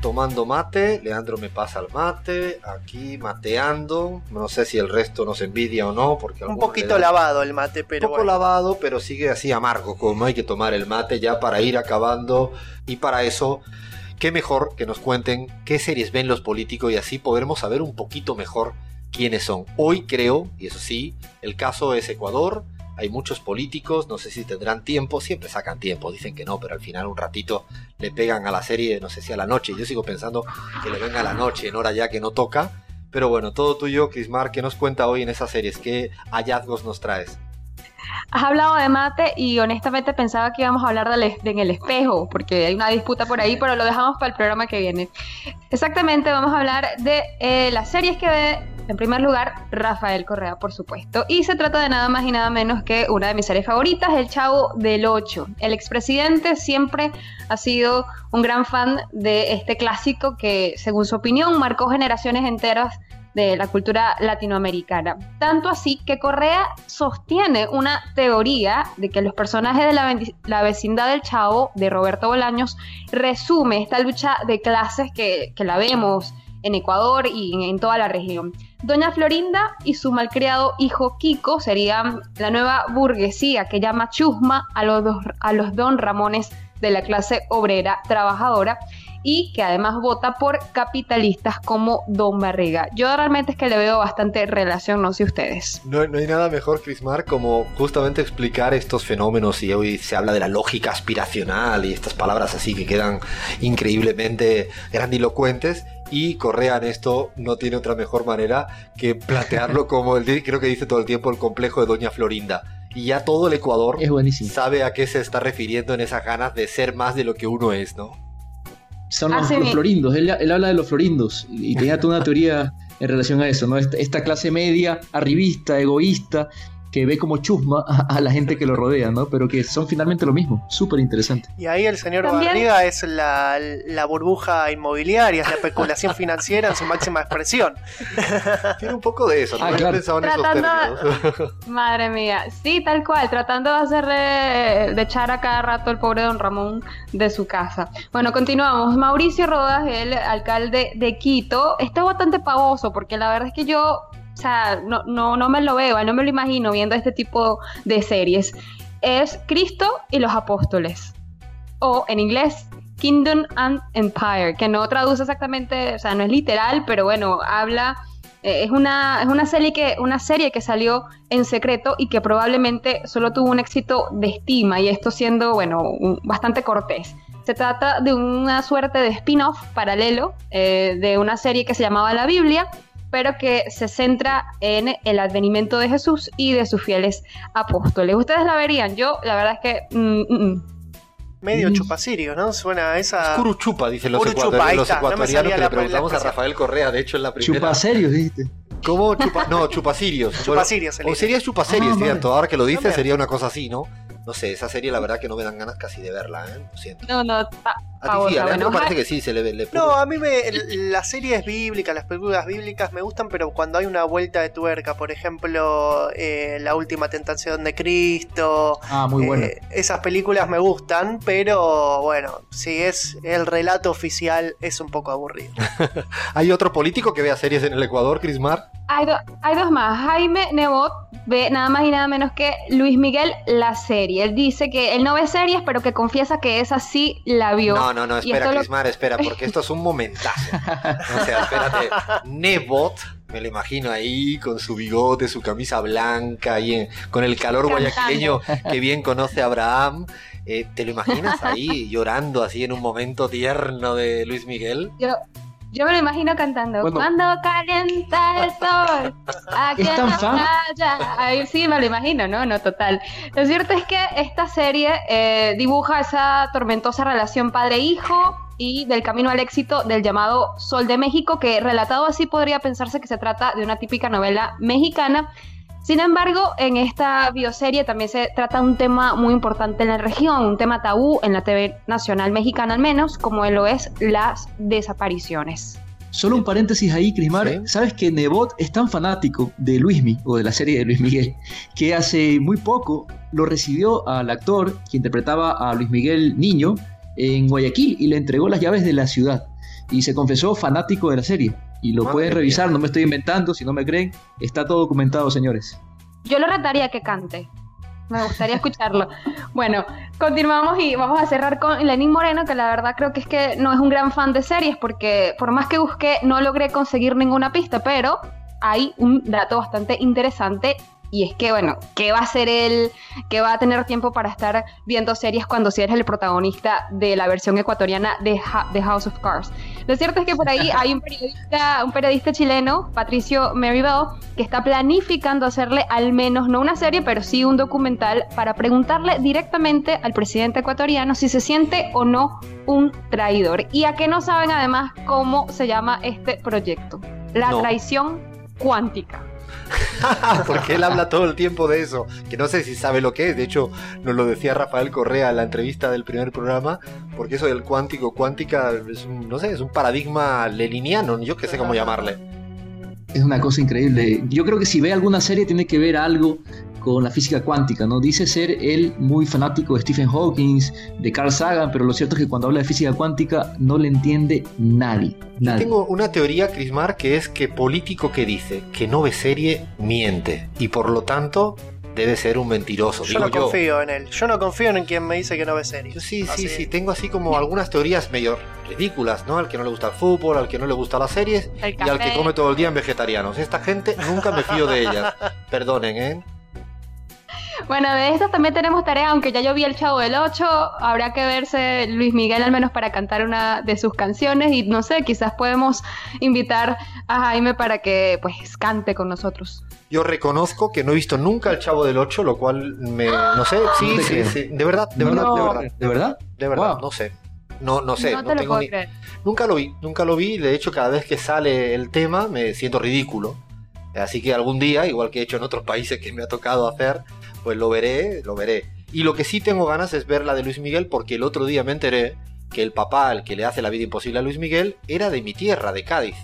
tomando mate, Leandro me pasa el mate, aquí mateando, no sé si el resto nos envidia o no, porque un poquito lavado el mate, pero un poco lavado, pero sigue así amargo, como hay que tomar el mate ya para ir acabando. Y para eso qué mejor que nos cuenten qué series ven los políticos y así podremos saber un poquito mejor quiénes son. Hoy creo, y eso sí, el caso es Ecuador, hay muchos políticos, no sé si tendrán tiempo, siempre sacan tiempo, dicen que no, pero al final un ratito le pegan a la serie, no sé si a la noche, yo sigo pensando que le venga a la noche, en hora ya que no toca, pero bueno, todo tuyo, Crismar, ¿qué nos cuenta hoy en esas series? ¿Qué hallazgos nos traes? Has hablado de mate y honestamente pensaba que íbamos a hablar de, en el espejo, porque hay una disputa por ahí, pero lo dejamos para el programa que viene. Exactamente, vamos a hablar de eh, las series que ve en primer lugar, Rafael Correa, por supuesto. Y se trata de nada más y nada menos que una de mis series favoritas, El Chavo del Ocho. El expresidente siempre ha sido un gran fan de este clásico que, según su opinión, marcó generaciones enteras de la cultura latinoamericana. Tanto así que Correa sostiene una teoría de que los personajes de la, la vecindad del Chavo, de Roberto Bolaños, resume esta lucha de clases que, que la vemos en Ecuador y en, toda la región. Doña Florinda y su malcriado hijo Kiko serían la nueva burguesía que llama chusma a los, a los don Ramones de la clase obrera trabajadora y que además vota por capitalistas como Don Barriga. Yo realmente es que le veo bastante relación, no sé ustedes. No, no hay nada mejor, Crismar, como justamente explicar estos fenómenos y hoy se habla de la lógica aspiracional y estas palabras así que quedan increíblemente grandilocuentes y Correa en esto no tiene otra mejor manera que plantearlo como el creo que dice todo el tiempo el complejo de Doña Florinda. Y ya todo el Ecuador sabe a qué se está refiriendo en esas ganas de ser más de lo que uno es, ¿no? Son los, florindos, él, habla de los florindos y, tenía toda una teoría en relación a eso, ¿no? esta clase media, arribista, egoísta, que ve como chusma a, la gente que lo rodea, ¿no? Pero que son finalmente lo mismo. Súper interesante. Y ahí el señor Barriga es la, burbuja inmobiliaria, es la especulación financiera en su máxima expresión. Tiene un poco de eso, ¿no? Ah, pensado en esos Madre mía, sí, tal cual, tratando de hacerle, de echar a cada rato el pobre don Ramón de su casa. Bueno, continuamos. Mauricio Rodas, el alcalde de Quito, está bastante pavoso porque la verdad es que yo o sea, no, no, no me lo veo, no me lo imagino viendo este tipo de series. Es Cristo y los apóstoles. O en inglés, Kingdom and Empire, que no traduce exactamente, o sea, no es literal, pero bueno, habla eh, es, una, es una, serie que, una serie que salió en secreto y que probablemente solo tuvo un éxito de estima, y esto siendo, bueno, bastante cortés. Se trata de una suerte de spin-off paralelo eh, de una serie que se llamaba La Biblia, pero que se centra en el advenimiento de Jesús y de sus fieles apóstoles. ¿Ustedes la verían? Yo, la verdad es que... Mm, mm, mm. Medio chupasirio, ¿no? Suena a esa. Es curuchupa, dicen los, ecuatorianos, que le preguntamos a Rafael Correa, de hecho, en la primera. Chupaserios, dijiste. ¿Cómo? Chupa... No, chupasirios. chupasirios. o sería chupaserios, ah, cierto. Ahora que lo dice, sería una cosa así, ¿no? No sé, esa serie la verdad que no me dan ganas casi de verla, ¿eh? Lo siento. No, no, a ti sí, a me parece que sí, se le, le No, a mí me, las series bíblicas, las películas bíblicas me gustan, pero cuando hay una vuelta de tuerca, por ejemplo, eh, La Última Tentación de Cristo. Ah, muy bueno. Eh, esas películas me gustan, pero bueno, si es el relato oficial, es un poco aburrido. ¿Hay otro político que vea series en el Ecuador, Crismar? Hay, hay dos más. Jaime Nebot ve nada más y nada menos que Luis Miguel la serie. Él dice que él no ve series, pero que confiesa que esa sí la vio. No, no, no, espera, Crismar, espera, porque esto es un momentazo. O sea, espérate. Nebot, me lo imagino ahí con su bigote, su camisa blanca, y con el calor guayaquileño que bien conoce Abraham. Eh, ¿Te lo imaginas ahí llorando así en un momento tierno de Luis Miguel? Yo, yo me lo imagino cantando. Cuando calienta el sol, aquí en la playa. Ahí sí me lo imagino, ¿no? No, total. Lo cierto es que esta serie eh, dibuja esa tormentosa relación padre-hijo y del camino al éxito del llamado Sol de México, que relatado así podría pensarse que se trata de una típica novela mexicana sin embargo, en esta bioserie también se trata un tema muy importante en la región, un tema tabú en la TV nacional mexicana al menos, como lo es las desapariciones. Solo un paréntesis ahí, Crismar. Sabes que Nebot es tan fanático de Luismi o de la serie de Luis Miguel que hace muy poco lo recibió al actor que interpretaba a Luis Miguel niño en Guayaquil y le entregó las llaves de la ciudad. y se confesó fanático de la serie. Y lo pueden revisar, no me estoy inventando, si no me creen, está todo documentado, señores. Yo lo retaría que cante. Me gustaría escucharlo. Bueno, continuamos y vamos a cerrar con Lenín Moreno, que la verdad creo que es que no es un gran fan de series, porque por más que busqué, no logré conseguir ninguna pista, pero hay un dato bastante interesante y es que, bueno, ¿qué va a hacer él? ¿Qué va a tener tiempo para estar viendo series cuando si eres el protagonista de la versión ecuatoriana de, House of Cards? Lo cierto es que por ahí hay un periodista, un periodista chileno, Patricio Meribel, que está planificando hacerle al menos, no una serie, pero sí un documental para preguntarle directamente al presidente ecuatoriano si se siente o no un traidor. Y a que no saben además cómo se llama este proyecto. La traición cuántica. Porque él habla todo el tiempo de eso, que no sé si sabe lo que es, de hecho nos lo decía Rafael Correa en la entrevista del primer programa, porque eso del cuántico, cuántica, es un, no sé, es un paradigma leniniano, yo que sé cómo llamarle. Es una cosa increíble. Yo creo que si ve alguna serie tiene que ver algo con la física cuántica, ¿no? Dice ser él muy fanático de Stephen Hawking, de Carl Sagan, pero lo cierto es que cuando habla de física cuántica no le entiende nadie. nadie. tengo una teoría, Crismar, que es que político que dice que no ve serie miente y por lo tanto debe ser un mentiroso. Yo no confío en él. Yo no confío en quien me dice que no ve serie. sí, sí, sí. Tengo así como algunas teorías medio ridículas, ¿no? Al que no le gusta el fútbol, al que no le gusta las series y al que come todo el día en vegetarianos. Esta gente nunca me fío de ellas. Perdonen, ¿eh? Bueno, de estas también tenemos tarea, aunque ya yo vi el Chavo del 8, habrá que verse Luis Miguel al menos para cantar una de sus canciones y no sé, quizás podemos invitar a Jaime para que pues cante con nosotros. Yo reconozco que no he visto nunca el Chavo del 8, lo cual me no sé, sí, sí, sí, de verdad, de verdad, de verdad, de verdad, de verdad, no sé. No, no sé, no, tengo ni... Nunca lo vi, nunca lo vi, de hecho cada vez que sale el tema me siento ridículo. Así que algún día, igual que he hecho en otros países que me ha tocado hacer, pues lo veré, lo veré. Y lo que sí tengo ganas es ver la de Luis Miguel porque el otro día me enteré que el papá, el que le hace la vida imposible a Luis Miguel, era de mi tierra, de Cádiz.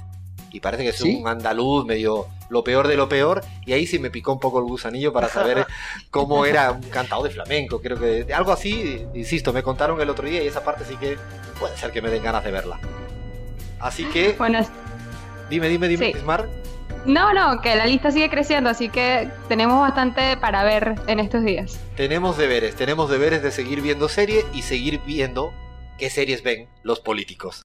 Y parece que es un andaluz medio lo peor de lo peor. Y ahí sí me picó un poco el gusanillo para saber cómo era un cantado de flamenco. Creo que algo así, insisto, me contaron el otro día y esa parte sí que puede ser que me den ganas de verla. Así que... Bueno, dime, dime, dime, sí. No, no, que la lista sigue creciendo, así que tenemos bastante para ver en estos días. Tenemos deberes, tenemos deberes de seguir viendo series y seguir viendo qué series ven los políticos.